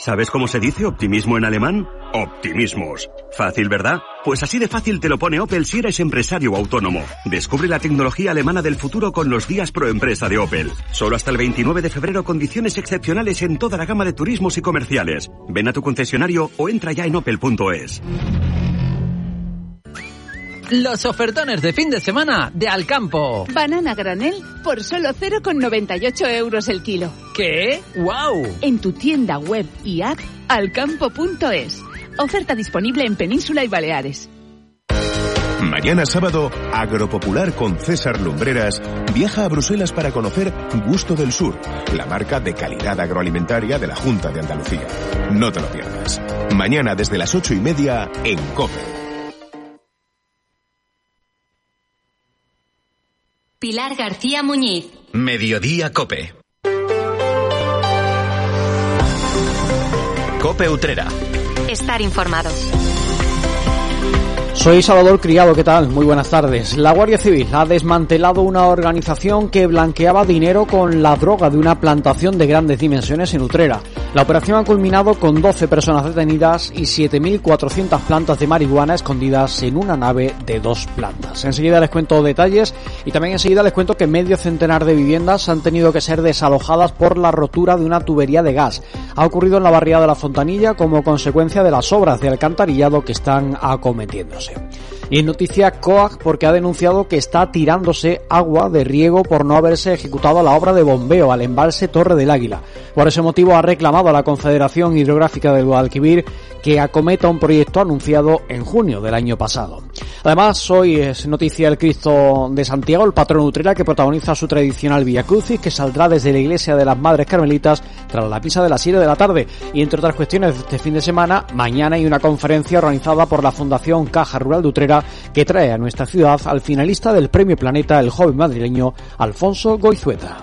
¿Sabes cómo se dice optimismo en alemán? Optimismos. Fácil, ¿verdad? Pues así de fácil te lo pone Opel si eres empresario o autónomo. Descubre la tecnología alemana del futuro con los días pro empresa de Opel. Solo hasta el 29 de febrero condiciones excepcionales en toda la gama de turismos y comerciales. Ven a tu concesionario o entra ya en opel.es. Los ofertones de fin de semana de Alcampo. Banana granel por solo 0,98 euros el kilo. ¿Qué? ¡Wow! En tu tienda web y app alcampo.es. Oferta disponible en Península y Baleares. Mañana sábado, Agropopular con César Lumbreras viaja a Bruselas para conocer Gusto del Sur, la marca de calidad agroalimentaria de la Junta de Andalucía. No te lo pierdas. Mañana desde las ocho y media en COPE. Pilar García Muñiz. Mediodía Cope. Cope Utrera. Estar informado. Soy Salvador Criado, ¿qué tal? Muy buenas tardes. La Guardia Civil ha desmantelado una organización que blanqueaba dinero con la droga de una plantación de grandes dimensiones en Utrera. La operación ha culminado con 12 personas detenidas y 7.400 plantas de marihuana escondidas en una nave de dos plantas. Enseguida les cuento detalles y también enseguida les cuento que medio centenar de viviendas han tenido que ser desalojadas por la rotura de una tubería de gas. Ha ocurrido en la barriada de la Fontanilla como consecuencia de las obras de alcantarillado que están acometiéndose. Y en noticia COAG porque ha denunciado que está tirándose agua de riego por no haberse ejecutado la obra de bombeo al embalse Torre del Águila. Por ese motivo ha reclamado a la Confederación Hidrográfica del Guadalquivir que acometa un proyecto anunciado en junio del año pasado. Además, hoy es noticia el Cristo de Santiago, el patrón Utrera, que protagoniza su tradicional Via Crucis, que saldrá desde la iglesia de las Madres Carmelitas tras la pisa de las 7 de la tarde. Y entre otras cuestiones, este fin de semana, mañana hay una conferencia organizada por la Fundación Caja Rural de Utrera que trae a nuestra ciudad al finalista del Premio Planeta, el joven madrileño Alfonso Goizueta.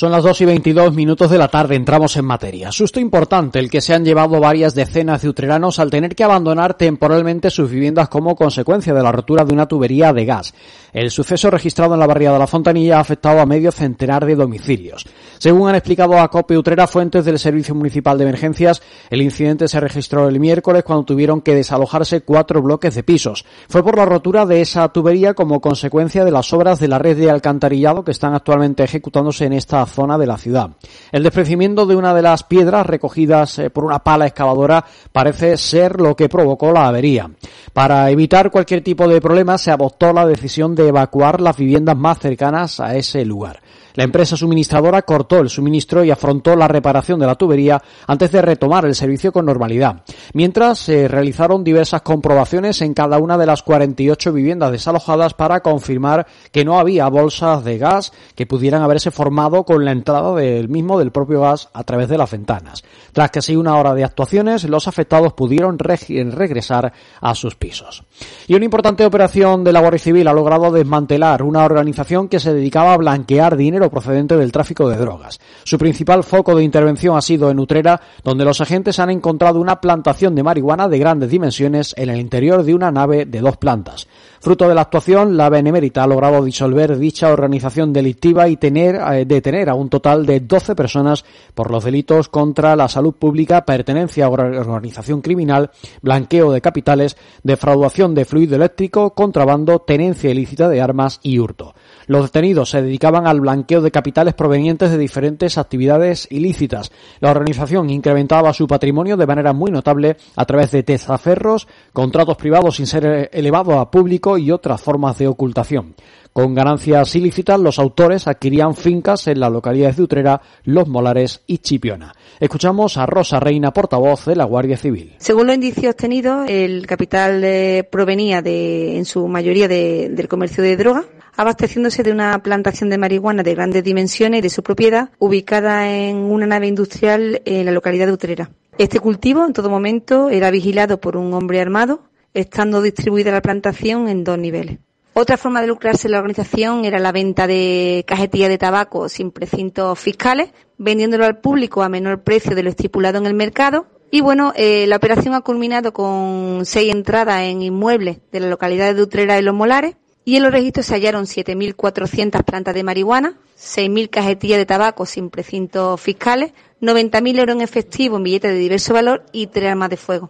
Son las 2 y 22 minutos de la tarde, entramos en materia. Susto importante el que se han llevado varias decenas de utreranos al tener que abandonar temporalmente sus viviendas como consecuencia de la rotura de una tubería de gas. El suceso registrado en la barriada de la Fontanilla ha afectado a medio centenar de domicilios. Según han explicado a COPE Utrera fuentes del Servicio Municipal de Emergencias, el incidente se registró el miércoles cuando tuvieron que desalojarse cuatro bloques de pisos. Fue por la rotura de esa tubería como consecuencia de las obras de la red de alcantarillado que están actualmente ejecutándose en esta zona de la ciudad. El desprendimiento de una de las piedras recogidas eh, por una pala excavadora parece ser lo que provocó la avería. Para evitar cualquier tipo de problema se adoptó la decisión de evacuar las viviendas más cercanas a ese lugar. La empresa suministradora cortó el suministro y afrontó la reparación de la tubería antes de retomar el servicio con normalidad. Mientras se realizaron diversas comprobaciones en cada una de las 48 viviendas desalojadas para confirmar que no había bolsas de gas que pudieran haberse formado con la entrada del mismo del propio gas a través de las ventanas. Tras casi una hora de actuaciones, los afectados pudieron regresar a sus pisos. Y una importante operación de la Guardia Civil ha logrado desmantelar una organización que se dedicaba a blanquear dinero procedente del tráfico de drogas. Su principal foco de intervención ha sido en Utrera, donde los agentes han encontrado una plantación de marihuana de grandes dimensiones en el interior de una nave de dos plantas. Fruto de la actuación, la Benemérita ha logrado disolver dicha organización delictiva y tener, eh, detener a un total de 12 personas por los delitos contra la salud pública, pertenencia a organización criminal, blanqueo de capitales, defraudación de fluido eléctrico, contrabando, tenencia ilícita de armas y hurto. Los detenidos se dedicaban al blanqueo de capitales provenientes de diferentes actividades ilícitas. La organización incrementaba su patrimonio de manera muy notable a través de tezaferros, contratos privados sin ser elevado a público y otras formas de ocultación. Con ganancias ilícitas, los autores adquirían fincas en las localidades de Utrera, Los Molares y Chipiona. Escuchamos a Rosa Reina, portavoz de la Guardia Civil. Según los indicios obtenidos, el capital eh, provenía de, en su mayoría del comercio de droga, abasteciéndose de una plantación de marihuana de grandes dimensiones y de su propiedad, ubicada en una nave industrial en la localidad de Utrera. Este cultivo, en todo momento, era vigilado por un hombre armado, estando distribuida la plantación en dos niveles. Otra forma de lucrarse en la organización era la venta de cajetillas de tabaco sin precintos fiscales, vendiéndolo al público a menor precio de lo estipulado en el mercado. Y bueno, eh, la operación ha culminado con seis entradas en inmuebles de la localidad de Utrera y Los Molares. Y en los registros se hallaron 7.400 plantas de marihuana, 6.000 cajetillas de tabaco sin precintos fiscales, 90.000 euros en efectivo en billetes de diverso valor y tres armas de fuego.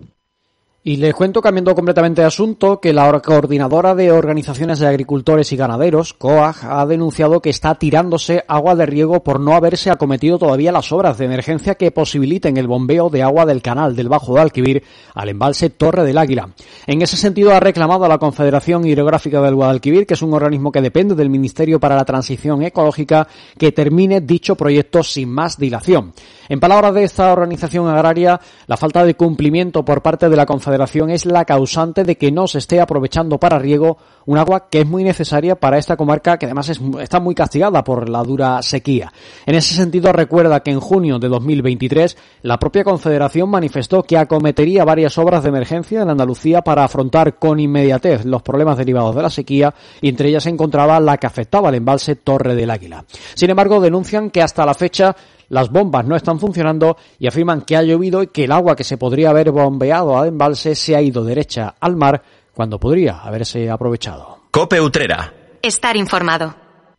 Y les cuento, cambiando completamente de asunto, que la coordinadora de organizaciones de agricultores y ganaderos, COAG, ha denunciado que está tirándose agua de riego por no haberse acometido todavía las obras de emergencia que posibiliten el bombeo de agua del canal del Bajo de Alquivir al embalse Torre del Águila. En ese sentido, ha reclamado a la Confederación Hidrográfica del Guadalquivir, que es un organismo que depende del Ministerio para la Transición Ecológica, que termine dicho proyecto sin más dilación. En palabras de esta organización agraria, la falta de cumplimiento por parte de la Confederación es la causante de que no se esté aprovechando para riego un agua que es muy necesaria para esta comarca que además está muy castigada por la dura sequía. En ese sentido, recuerda que en junio de 2023 la propia Confederación manifestó que acometería varias obras de emergencia en Andalucía para afrontar con inmediatez los problemas derivados de la sequía y entre ellas se encontraba la que afectaba al embalse Torre del Águila. Sin embargo, denuncian que hasta la fecha las bombas no están funcionando y afirman que ha llovido y que el agua que se podría haber bombeado al embalse se ha ido derecha al mar cuando podría haberse aprovechado. Cope Utrera. Estar informado.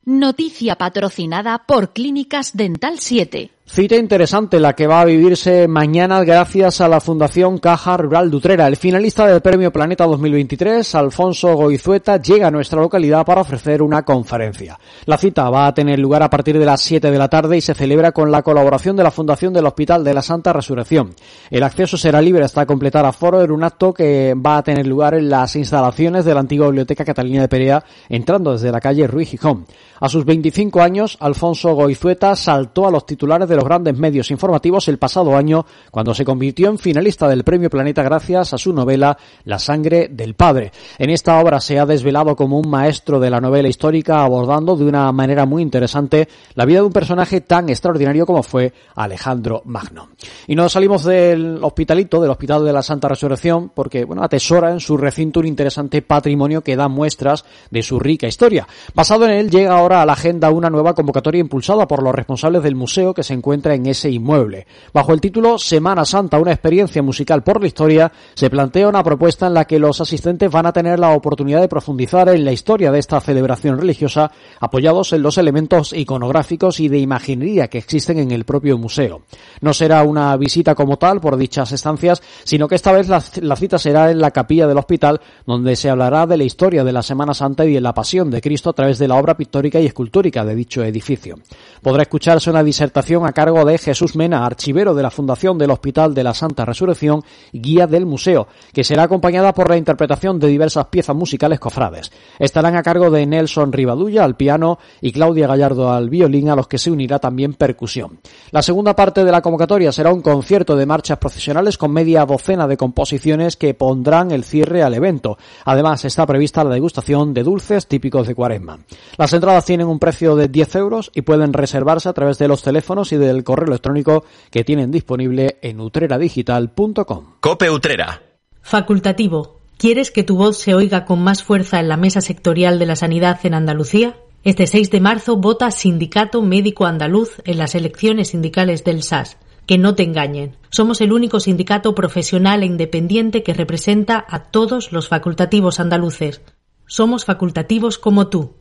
Noticia patrocinada por Clínicas Dental 7. Cita interesante la que va a vivirse mañana gracias a la Fundación Caja Rural Dutrera. El finalista del Premio Planeta 2023, Alfonso Goizueta, llega a nuestra localidad para ofrecer una conferencia. La cita va a tener lugar a partir de las 7 de la tarde y se celebra con la colaboración de la Fundación del Hospital de la Santa Resurrección. El acceso será libre hasta completar aforo en un acto que va a tener lugar en las instalaciones de la antigua Biblioteca Catalina de Perea, entrando desde la calle Ruiz Gijón. A sus 25 años, Alfonso Goizueta saltó a los titulares de los grandes medios informativos el pasado año cuando se convirtió en finalista del Premio Planeta gracias a su novela La sangre del padre. En esta obra se ha desvelado como un maestro de la novela histórica abordando de una manera muy interesante la vida de un personaje tan extraordinario como fue Alejandro Magno. Y nos salimos del hospitalito, del Hospital de la Santa Resurrección, porque bueno, atesora en su recinto un interesante patrimonio que da muestras de su rica historia. Basado en él llega ahora a la agenda una nueva convocatoria impulsada por los responsables del museo que se encuentra en ese inmueble. Bajo el título Semana Santa, una experiencia musical por la historia, se plantea una propuesta en la que los asistentes van a tener la oportunidad de profundizar en la historia de esta celebración religiosa, apoyados en los elementos iconográficos y de imaginería que existen en el propio museo. No será una visita como tal por dichas estancias, sino que esta vez la, la cita será en la capilla del hospital, donde se hablará de la historia de la Semana Santa y de la pasión de Cristo a través de la obra pictórica y escultórica de dicho edificio. Podrá escucharse una disertación a cargo de Jesús Mena, archivero de la Fundación del Hospital de la Santa Resurrección, guía del museo, que será acompañada por la interpretación de diversas piezas musicales cofrades. Estarán a cargo de Nelson Rivadulla al piano y Claudia Gallardo al violín, a los que se unirá también percusión. La segunda parte de la convocatoria será un concierto de marchas profesionales con media docena de composiciones que pondrán el cierre al evento. Además, está prevista la degustación de dulces típicos de Cuaresma. Las entradas tienen un precio de 10 euros y pueden reservarse a través de los teléfonos y del correo electrónico que tienen disponible en utreradigital.com. Cope Utrera. Facultativo. ¿Quieres que tu voz se oiga con más fuerza en la mesa sectorial de la sanidad en Andalucía? Este 6 de marzo vota Sindicato Médico Andaluz en las elecciones sindicales del SAS. Que no te engañen. Somos el único sindicato profesional e independiente que representa a todos los facultativos andaluces. Somos facultativos como tú.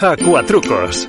Acuatrucos.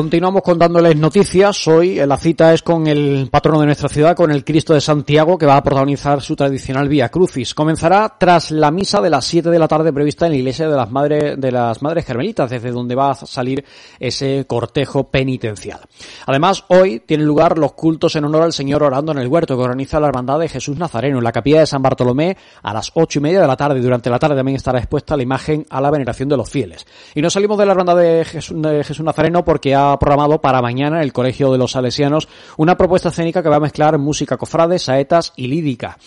Continuamos contándoles noticias. Hoy la cita es con el patrono de nuestra ciudad, con el Cristo de Santiago, que va a protagonizar su tradicional Vía Crucis. Comenzará tras la misa de las 7 de la tarde prevista en la iglesia de las Madres, de las Madres Carmelitas, desde donde va a salir ese cortejo penitencial. Además, hoy tienen lugar los cultos en honor al Señor orando en el huerto, que organiza la Hermandad de Jesús Nazareno, en la capilla de San Bartolomé, a las ocho y media de la tarde. Durante la tarde también estará expuesta la imagen a la veneración de los fieles. Y no salimos de la Hermandad de Jesús, de Jesús Nazareno porque ha programado para mañana el Colegio de los Salesianos una propuesta escénica que va a mezclar música cofrade, saetas y lírica.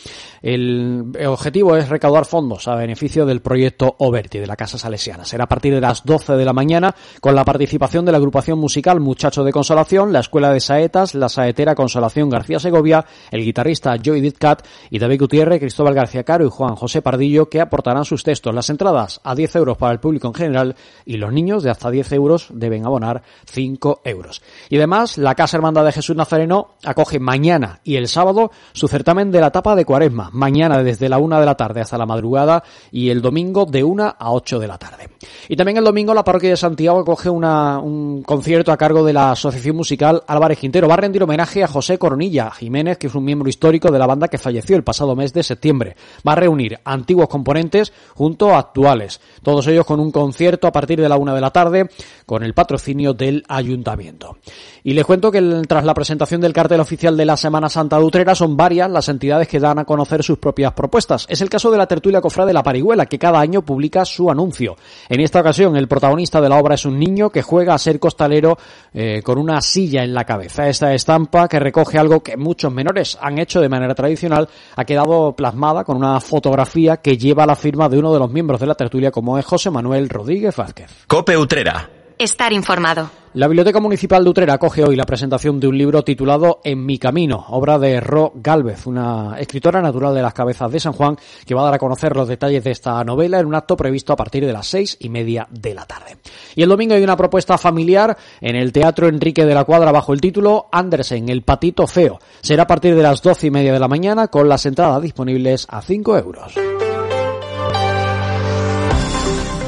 El objetivo es recaudar fondos a beneficio del proyecto Oberti de la Casa Salesiana. Será a partir de las 12 de la mañana con la participación de la agrupación musical Muchacho de Consolación, la Escuela de Saetas, la saetera Consolación García Segovia, el guitarrista Joey Ditcat y David Gutiérrez, Cristóbal García Caro y Juan José Pardillo que aportarán sus textos. Las entradas a 10 euros para el público en general y los niños de hasta 10 euros deben abonar 5 euros. Y además, la Casa Hermandad de Jesús Nazareno acoge mañana y el sábado su certamen de la etapa de Cuaresma. Mañana desde la una de la tarde hasta la madrugada y el domingo de una a 8 de la tarde. Y también el domingo la parroquia de Santiago acoge una, un concierto a cargo de la Asociación Musical Álvarez Quintero. Va a rendir homenaje a José Coronilla Jiménez, que es un miembro histórico de la banda que falleció el pasado mes de septiembre. Va a reunir antiguos componentes junto a actuales. Todos ellos con un concierto a partir de la una de la tarde con el patrocinio del ayuntamiento. Y les cuento que tras la presentación del cartel oficial de la Semana Santa de Utrera son varias las entidades que dan a conocer sus propias propuestas. Es el caso de la tertulia cofrade de la Parihuela, que cada año publica su anuncio. En esta ocasión, el protagonista de la obra es un niño que juega a ser costalero eh, con una silla en la cabeza. Esta estampa, que recoge algo que muchos menores han hecho de manera tradicional, ha quedado plasmada con una fotografía que lleva la firma de uno de los miembros de la tertulia, como es José Manuel Rodríguez Vázquez. Cope Utrera. Estar informado. La Biblioteca Municipal de Utrera acoge hoy la presentación de un libro titulado En mi camino, obra de Ro Galvez, una escritora natural de las cabezas de San Juan, que va a dar a conocer los detalles de esta novela en un acto previsto a partir de las seis y media de la tarde. Y el domingo hay una propuesta familiar en el Teatro Enrique de la Cuadra bajo el título Andersen, el patito feo. Será a partir de las doce y media de la mañana con las entradas disponibles a cinco euros.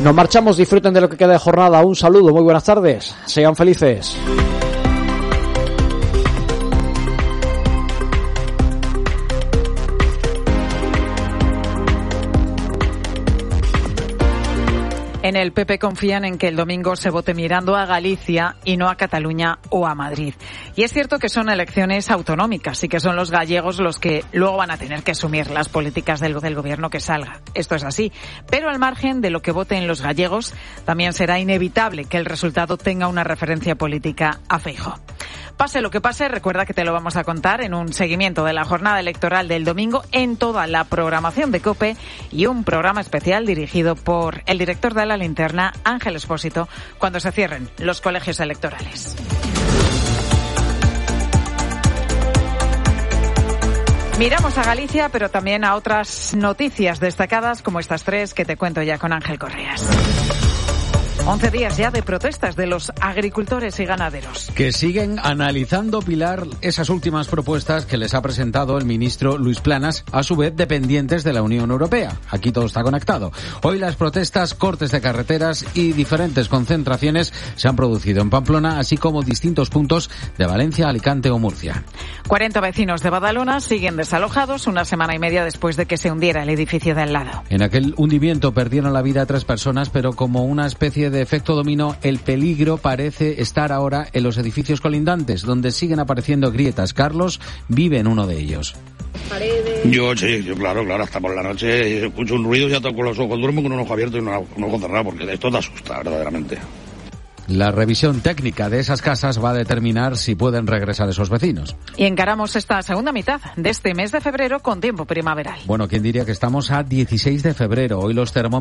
Nos marchamos, disfruten de lo que queda de jornada. Un saludo, muy buenas tardes. Sean felices. En el PP confían en que el domingo se vote mirando a Galicia y no a Cataluña o a Madrid. Y es cierto que son elecciones autonómicas y que son los gallegos los que luego van a tener que asumir las políticas del, del gobierno que salga. Esto es así. Pero al margen de lo que voten los gallegos, también será inevitable que el resultado tenga una referencia política a Feijo. Pase lo que pase, recuerda que te lo vamos a contar en un seguimiento de la jornada electoral del domingo en toda la programación de COPE y un programa especial dirigido por el director de la linterna, Ángel Espósito, cuando se cierren los colegios electorales. Miramos a Galicia, pero también a otras noticias destacadas como estas tres que te cuento ya con Ángel Correas. 11 días ya de protestas de los agricultores y ganaderos. Que siguen analizando, Pilar, esas últimas propuestas que les ha presentado el ministro Luis Planas, a su vez dependientes de la Unión Europea. Aquí todo está conectado. Hoy las protestas, cortes de carreteras y diferentes concentraciones se han producido en Pamplona, así como distintos puntos de Valencia, Alicante o Murcia. 40 vecinos de Badalona siguen desalojados una semana y media después de que se hundiera el edificio de al lado. En aquel hundimiento perdieron la vida tres personas, pero como una especie de efecto dominó, el peligro parece estar ahora en los edificios colindantes, donde siguen apareciendo grietas. Carlos vive en uno de ellos. Yo sí, yo, claro, claro, hasta por la noche escucho un ruido y ya toco los ojos, duermo con un ojo abierto y un ojo cerrado, porque esto te asusta verdaderamente. La revisión técnica de esas casas va a determinar si pueden regresar esos vecinos. Y encaramos esta segunda mitad de este mes de febrero con tiempo primaveral. Bueno, ¿quién diría que estamos a 16 de febrero? Hoy los termómetros